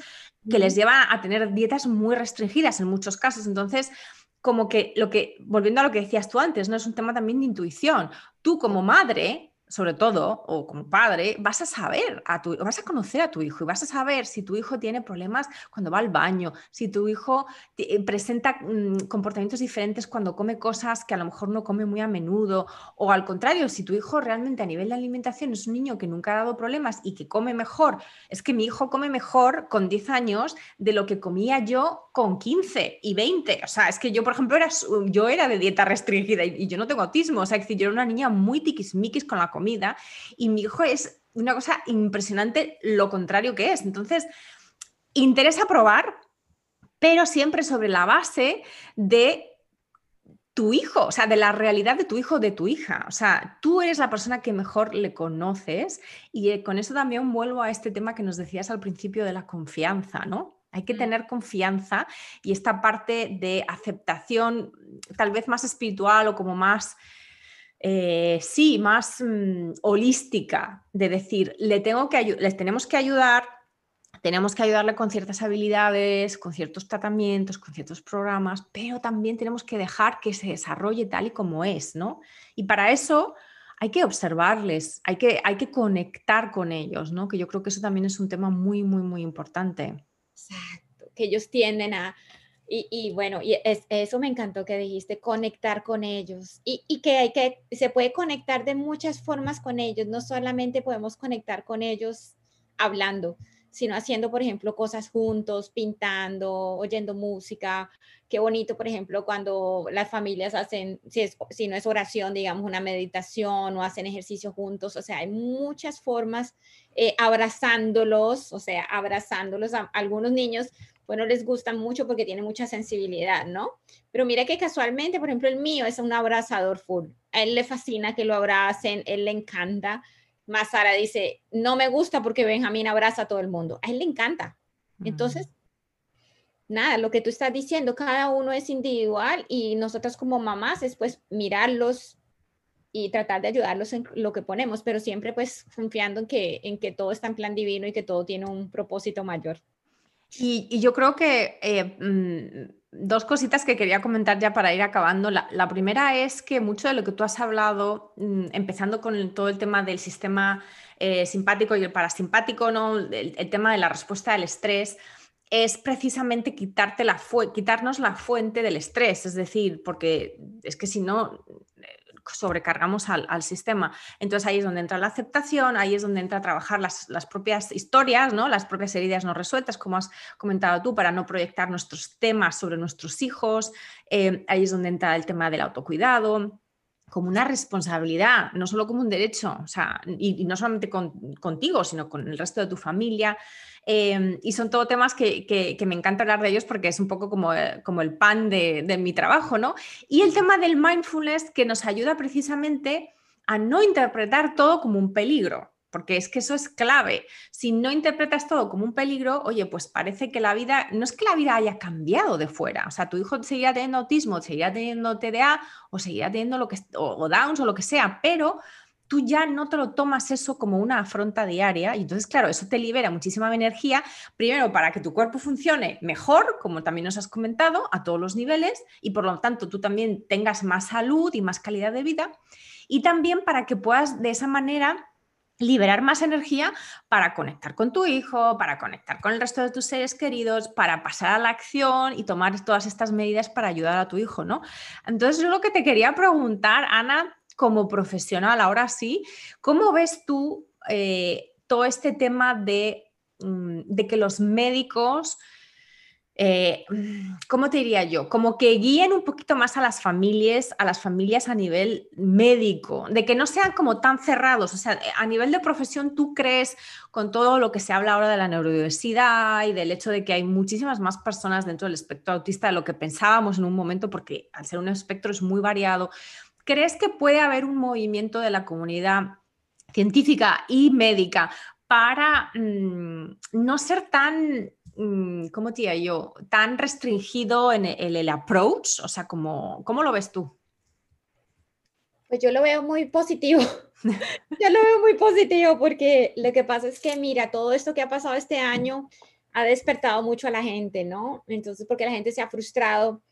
que les llevan a tener dietas muy restringidas en muchos casos. Entonces, como que lo que, volviendo a lo que decías tú antes, no es un tema también de intuición. Tú como madre sobre todo, o como padre, vas a saber, a tu, vas a conocer a tu hijo y vas a saber si tu hijo tiene problemas cuando va al baño, si tu hijo eh, presenta mm, comportamientos diferentes cuando come cosas que a lo mejor no come muy a menudo, o al contrario, si tu hijo realmente a nivel de alimentación es un niño que nunca ha dado problemas y que come mejor, es que mi hijo come mejor con 10 años de lo que comía yo con 15 y 20. O sea, es que yo, por ejemplo, era, yo era de dieta restringida y, yo no tengo autismo, o sea, es decir, yo era una niña muy tiquismiquis con la comida y mi hijo es una cosa impresionante lo contrario que es. Entonces, interesa probar, pero siempre sobre la base de tu hijo, o sea, de la realidad de tu hijo, de tu hija. O sea, tú eres la persona que mejor le conoces y eh, con eso también vuelvo a este tema que nos decías al principio de la confianza, ¿no? Hay que mm. tener confianza y esta parte de aceptación tal vez más espiritual o como más eh, sí, más mm, holística, de decir, le tengo que les tenemos que ayudar, tenemos que ayudarle con ciertas habilidades, con ciertos tratamientos, con ciertos programas, pero también tenemos que dejar que se desarrolle tal y como es, ¿no? Y para eso hay que observarles, hay que, hay que conectar con ellos, ¿no? Que yo creo que eso también es un tema muy, muy, muy importante. Exacto, que ellos tienden a, y, bueno, y eso me encantó que dijiste, conectar con ellos. Y, y, que, hay que se puede conectar de muchas formas con ellos. No solamente podemos conectar con ellos hablando, sino haciendo, por ejemplo, cosas juntos, pintando, oyendo música. Qué bonito, por ejemplo, cuando las familias hacen, si, es, si no es oración, digamos, una meditación o hacen ejercicio juntos. O sea, hay muchas formas eh, abrazándolos, o sea, abrazándolos. A, algunos niños bueno, les gusta mucho porque tiene mucha sensibilidad, ¿no? Pero mira que casualmente, por ejemplo, el mío es un abrazador full. A él le fascina que lo abracen, él le encanta. Más Sara dice, no me gusta porque Benjamín abraza a todo el mundo. A él le encanta. Entonces, nada, lo que tú estás diciendo, cada uno es individual y nosotros como mamás es pues mirarlos y tratar de ayudarlos en lo que ponemos, pero siempre pues confiando en que, en que todo está en plan divino y que todo tiene un propósito mayor. Y, yo creo que eh, mm, dos cositas que quería comentar ya para ir acabando. La, primera es que mucho de lo que tú has hablado, mm, empezando con todo el tema del sistema eh, simpático y el parasimpático, ¿no? el, tema de la respuesta al estrés, es precisamente quitarte la quitarnos la fuente del estrés. Es decir, porque es que si no, sobrecargamos al, sistema. Entonces ahí es donde entra la aceptación, ahí es donde entra a trabajar las, propias historias, ¿no? las propias heridas no resueltas, como has comentado tú, para no proyectar nuestros temas sobre nuestros hijos. Eh, ahí es donde entra el tema del autocuidado como una responsabilidad, no solo como un derecho, o sea, y, no solamente contigo, sino con el resto de tu familia. Em, y son todo temas que, me encanta hablar de ellos porque es un poco como, eh, como el pan de, de, mi trabajo, ¿no? Y el tema del mindfulness que nos ayuda precisamente a no interpretar todo como un peligro, porque es que eso es clave. Si no interpretas todo como un peligro, oye, pues parece que la vida, no es que la vida haya cambiado de fuera, o sea, tu hijo seguirá teniendo autismo, seguirá teniendo TDA o seguirá teniendo lo que, o Downs o lo que sea, pero tú ya no te lo tomas eso como una afronta diaria y entonces, claro, eso te libera muchísima energía, primero para que tu cuerpo funcione mejor, como también nos has comentado, a todos los niveles y por lo tanto tú también tengas más salud y más calidad de vida y también para que puedas de esa manera liberar más energía para conectar con tu hijo, para conectar con el resto de tus seres queridos, para pasar a la acción y tomar todas estas medidas para ayudar a tu hijo, ¿no? Entonces, yo lo que te quería preguntar, Ana, como profesional, ahora sí, ¿cómo ves tú eh, todo este tema de, mm, de, que los médicos, eh, ¿cómo te diría yo? Como que guíen un poquito más a las familias, a las familias a nivel médico, de que no sean como tan cerrados. O sea, a nivel de profesión, ¿tú crees con todo lo que se habla ahora de la neurodiversidad y del hecho de que hay muchísimas más personas dentro del espectro autista de lo que pensábamos en un momento, porque al ser un espectro es muy variado? ¿Crees que puede haber un movimiento de la comunidad científica y médica para mm, no ser tan, mm, ¿cómo te diría yo?, tan restringido en el, approach? O sea, ¿cómo, ¿cómo lo ves tú? Pues yo lo veo muy positivo. yo lo veo muy positivo porque lo que pasa es que, mira, todo esto que ha pasado este año ha despertado mucho a la gente, ¿no? Entonces, porque la gente se ha frustrado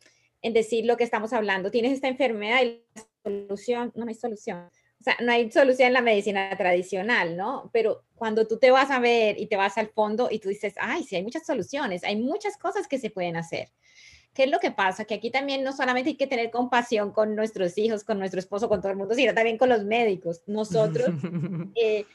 en decir lo que estamos hablando. Tienes esta enfermedad y la solución, no, hay solución. O sea, no hay solución en la medicina tradicional, ¿no? Pero cuando tú te vas a ver y te vas al fondo y tú dices, ay, sí, hay muchas soluciones, hay muchas cosas que se pueden hacer. ¿Qué es lo que pasa? Que aquí también no solamente hay que tener compasión con nuestros hijos, con nuestro esposo, con todo el mundo, sino también con los médicos. Nosotros eh,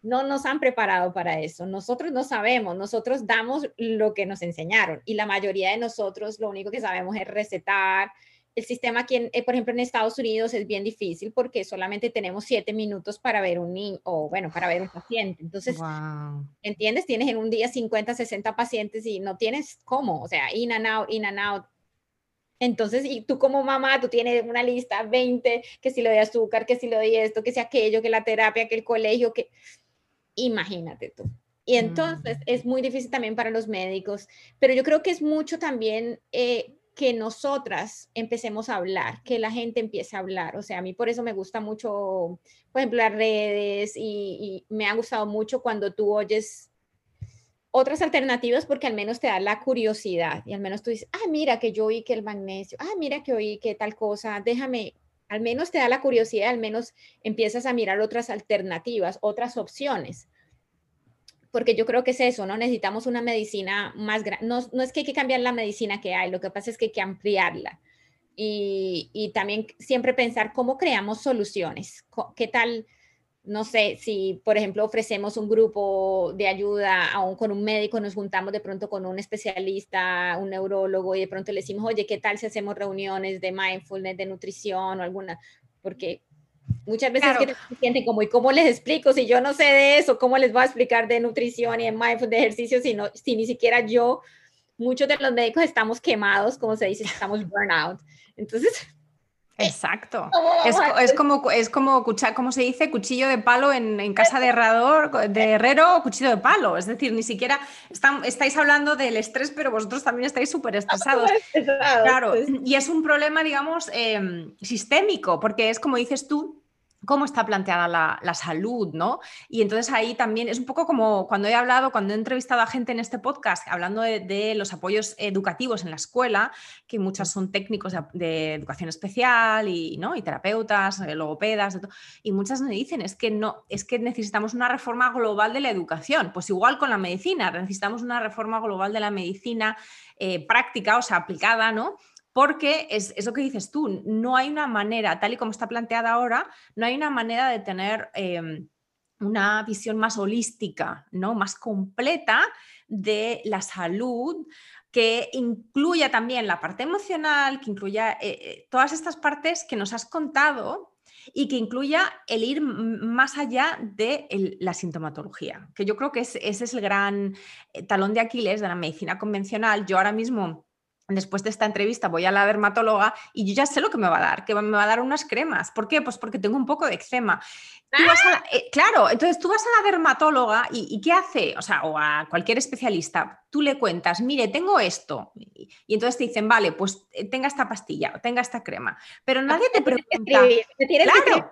no nos han preparado para eso. Nosotros no sabemos, nosotros damos lo que nos enseñaron y la mayoría de nosotros lo único que sabemos es recetar. El sistema aquí, eh, por ejemplo, en Estados Unidos es bien difícil porque solamente tenemos siete minutos para ver un niño o, bueno, para ver un paciente. Entonces, ¿entiendes? Tienes en un día 50, 60 pacientes y no tienes cómo, o sea, in and out, in and out. Entonces, y tú como mamá, tú tienes una lista, 20, que si lo de azúcar, que si lo de esto, que si aquello, que la terapia, que el colegio, que imagínate tú. Y entonces mm. es muy difícil también para los médicos, pero yo creo que es mucho también eh, que nosotras empecemos a hablar, que la gente empiece a hablar. O sea, a mí por eso me gusta mucho, por ejemplo, las redes y, me ha gustado mucho cuando tú oyes otras alternativas porque al menos te da la curiosidad y al menos tú dices, ah, mira que yo oí que el magnesio, ah, mira que oí que tal cosa, déjame, al menos te da la curiosidad, al menos empiezas a mirar otras alternativas, otras opciones porque yo creo que es eso, ¿no? Necesitamos una medicina más grande. No, no, es que hay que cambiar la medicina que hay, lo que pasa es que hay que ampliarla. Y, y también siempre pensar cómo creamos soluciones. ¿Qué tal? No sé, si por ejemplo ofrecemos un grupo de ayuda aún con un médico, nos juntamos de pronto con un especialista, un neurólogo y de pronto le decimos, oye, ¿qué tal si hacemos reuniones de mindfulness, de nutrición o alguna? Porque Muchas veces que se sienten como, ¿y cómo les explico? Si yo no sé de eso, ¿cómo les voy a explicar de nutrición y de mindfulness, de ejercicio, si, no, si ni siquiera yo, muchos de los médicos estamos quemados, como se dice, estamos burnout. Entonces... Exacto. Es, es, como, es como, ¿cómo se dice? Cuchillo de palo en, en, casa de herrador, de herrero, cuchillo de palo. Es decir, ni siquiera están, estáis hablando del estrés, pero vosotros también estáis súper estresados. Claro, y es un problema, digamos, em, sistémico, porque es como dices tú, cómo está planteada la, salud, ¿no? Y entonces ahí también es un poco como cuando he hablado, cuando he entrevistado a gente en este podcast, hablando de, los apoyos educativos en la escuela, que muchas son técnicos de, educación especial y, ¿no? y terapeutas, eh, logopedas, y muchas me dicen es que no, es que necesitamos una reforma global de la educación. Pues igual con la medicina, necesitamos una reforma global de la medicina eh, práctica, o sea, aplicada, ¿no? Porque es, lo que dices tú, no hay una manera, tal y como está planteada ahora, no hay una manera de tener em, una visión más holística, ¿no? más completa de la salud, que incluya también la parte emocional, que incluya eh, eh, todas estas partes que nos has contado y que incluya el ir más allá de la sintomatología, que yo creo que ese es el gran eh, talón de Aquiles de la medicina convencional. Yo ahora mismo después de esta entrevista voy a la dermatóloga y yo ya sé lo que me va a dar, que me va a dar unas cremas. ¿Por qué? Pues porque tengo un poco de eczema. ¡Ah! Eh, claro, entonces tú vas a la dermatóloga y, y, ¿qué hace? O sea, o a cualquier especialista, tú le cuentas, mire, tengo esto. Y, entonces te dicen, vale, pues eh, tenga esta pastilla o tenga esta crema. Pero nadie te pregunta. Claro,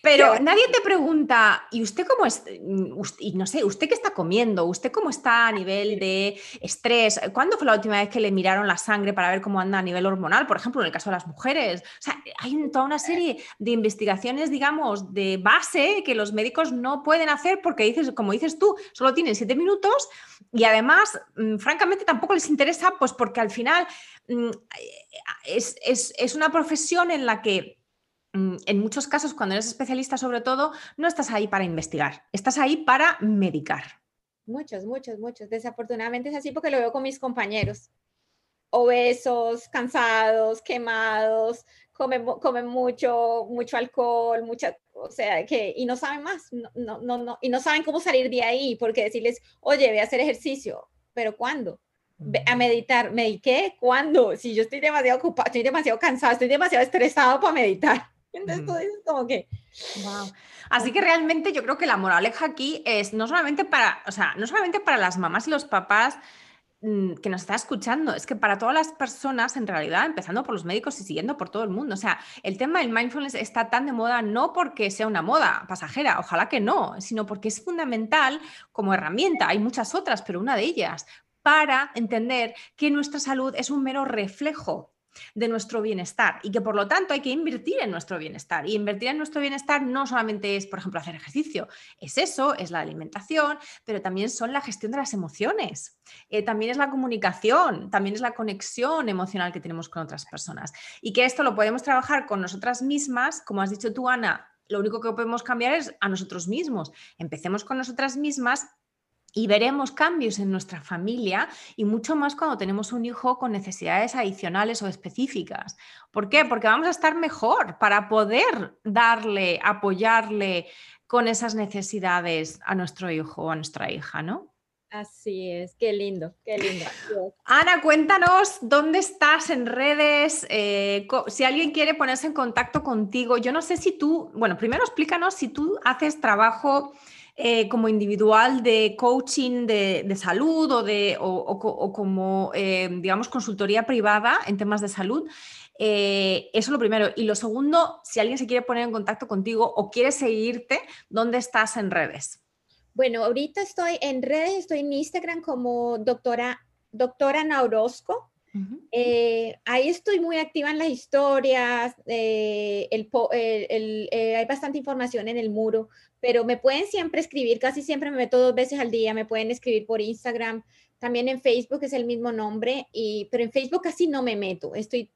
pero nadie te pregunta, ¿y usted cómo es? Mm, y no sé, ¿usted qué está comiendo? ¿Usted cómo está a nivel de estrés? ¿Cuándo fue la última vez que le miraron la sangre para ver cómo anda a nivel hormonal? Por ejemplo, en el caso de las mujeres. O sea, hay toda una serie de investigaciones, digamos, de base que los médicos no pueden hacer porque dices, como dices tú, solo tienen siete minutos y además, mm, francamente, tampoco les interesa, pues porque al final mm, es, es una profesión en la que mm, en muchos casos, cuando eres especialista sobre todo, no estás ahí para investigar, estás ahí para medicar. Muchos, muchos, muchos. Desafortunadamente es así porque lo veo con mis compañeros. Obesos, cansados, quemados, comen, comen mucho, mucho alcohol, mucha, o sea, que, y no saben más, no, no, no, y no saben cómo salir de ahí, porque decirles, oye, ve a hacer ejercicio, pero ¿cuándo? a meditar, ¿mediqué? ¿Cuándo? Si yo estoy demasiado ocupado, estoy demasiado cansado, estoy demasiado estresado para meditar. Entonces como que... Wow. Así que realmente yo creo que la moraleja aquí es no solamente para, o sea, no solamente para las mamás y los papás, Mm, que nos está escuchando, es que para todas las personas, en realidad, empezando por los médicos y siguiendo por todo el mundo, o sea, el tema del mindfulness está tan de moda no porque sea una moda pasajera, ojalá que no, sino porque es fundamental como herramienta, hay muchas otras, pero una de ellas, para entender que nuestra salud es un mero reflejo de nuestro bienestar y que por lo tanto hay que invertir en nuestro bienestar. Y invertir en nuestro bienestar no solamente es, por ejemplo, hacer ejercicio, es eso, es la alimentación, pero también son la gestión de las emociones, eh, también es la comunicación, también es la conexión emocional que tenemos con otras personas. Y que esto lo podemos trabajar con nosotras mismas, como has dicho tú, Ana, lo único que podemos cambiar es a nosotros mismos. Empecemos con nosotras mismas y veremos cambios en nuestra familia y mucho más cuando tenemos un hijo con necesidades adicionales o específicas. ¿Por qué? Porque vamos a estar mejor para poder darle, apoyarle con esas necesidades a nuestro hijo o a nuestra hija, ¿no? Así es, qué lindo, qué lindo. Ana, cuéntanos dónde estás en redes, eh, si alguien quiere ponerse en contacto contigo. Yo no sé si tú, bueno, primero explícanos si tú haces trabajo eh, como individual de coaching de, salud o, de, o, como, eh, digamos, consultoría privada en temas de salud. eso es lo primero. Y lo segundo, si alguien se quiere poner en contacto contigo o quiere seguirte, ¿dónde estás en redes? Bueno, ahorita estoy en redes, estoy en Instagram como doctora, doctora Naurosco. Eh, ahí estoy muy activa en las historias, eh, eh, hay bastante información en el muro, pero me pueden siempre escribir, casi siempre me meto dos veces al día, me pueden escribir por Instagram, también en Facebook es el mismo nombre, y, pero en Facebook casi no me meto, estoy,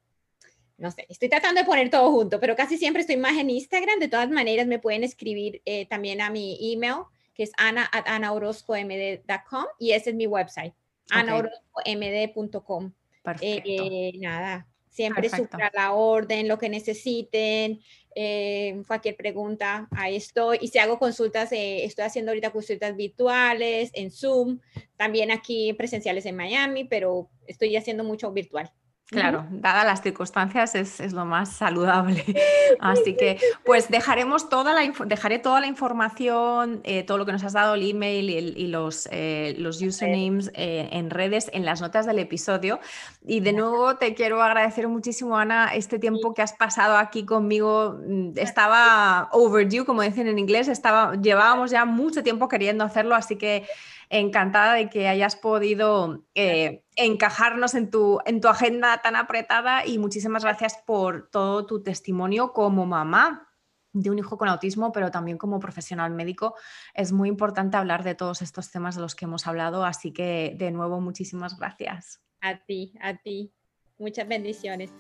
no sé, estoy tratando de poner todo junto, pero casi siempre estoy más en Instagram, de todas maneras me pueden escribir también a mi email que es ana at anaorozcomd.com y ese es mi website, okay. anaorozcomd.com. Perfecto. Eh, nada, siempre supra la orden, lo que necesiten, eh, cualquier pregunta, ahí estoy. Y si hago consultas, eh, estoy haciendo ahorita consultas virtuales en Zoom, también aquí presenciales en Miami, pero estoy haciendo mucho virtual. Claro, dadas las circunstancias es, lo más saludable. Así que pues dejaremos toda la, dejaré toda la información, eh, todo lo que nos has dado, el email y, los, eh, los usernames eh, en redes, en las notas del episodio. Y de nuevo te quiero agradecer muchísimo, Ana, este tiempo que has pasado aquí conmigo. Mm, estaba overdue, como dicen en inglés, estaba, llevábamos ya mucho tiempo queriendo hacerlo, así que encantada de que hayas podido eh, encajarnos en tu, en tu agenda tan apretada y muchísimas gracias por todo tu testimonio como mamá de un hijo con autismo, pero también como profesional médico. Es muy importante hablar de todos estos temas de los que hemos hablado, así que de nuevo muchísimas gracias. A ti, a ti. Muchas bendiciones.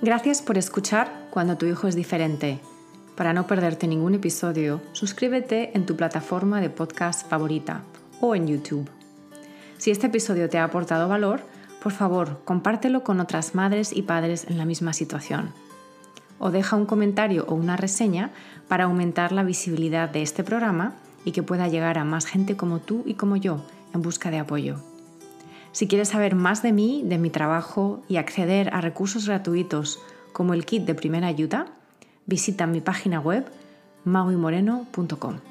Gracias por escuchar cuando tu hijo es diferente para no perderte ningún episodio, suscríbete en tu plataforma de podcast favorita o en YouTube. Si este episodio te ha aportado valor, por favor, compártelo con otras madres y padres en la misma situación. O deja un comentario o una reseña para aumentar la visibilidad de este programa y que pueda llegar a más gente como tú y como yo en busca de apoyo. Si quieres saber más de mí, de mi trabajo y acceder a recursos gratuitos como el kit de primera ayuda, visita mi página web mauimoreno.com.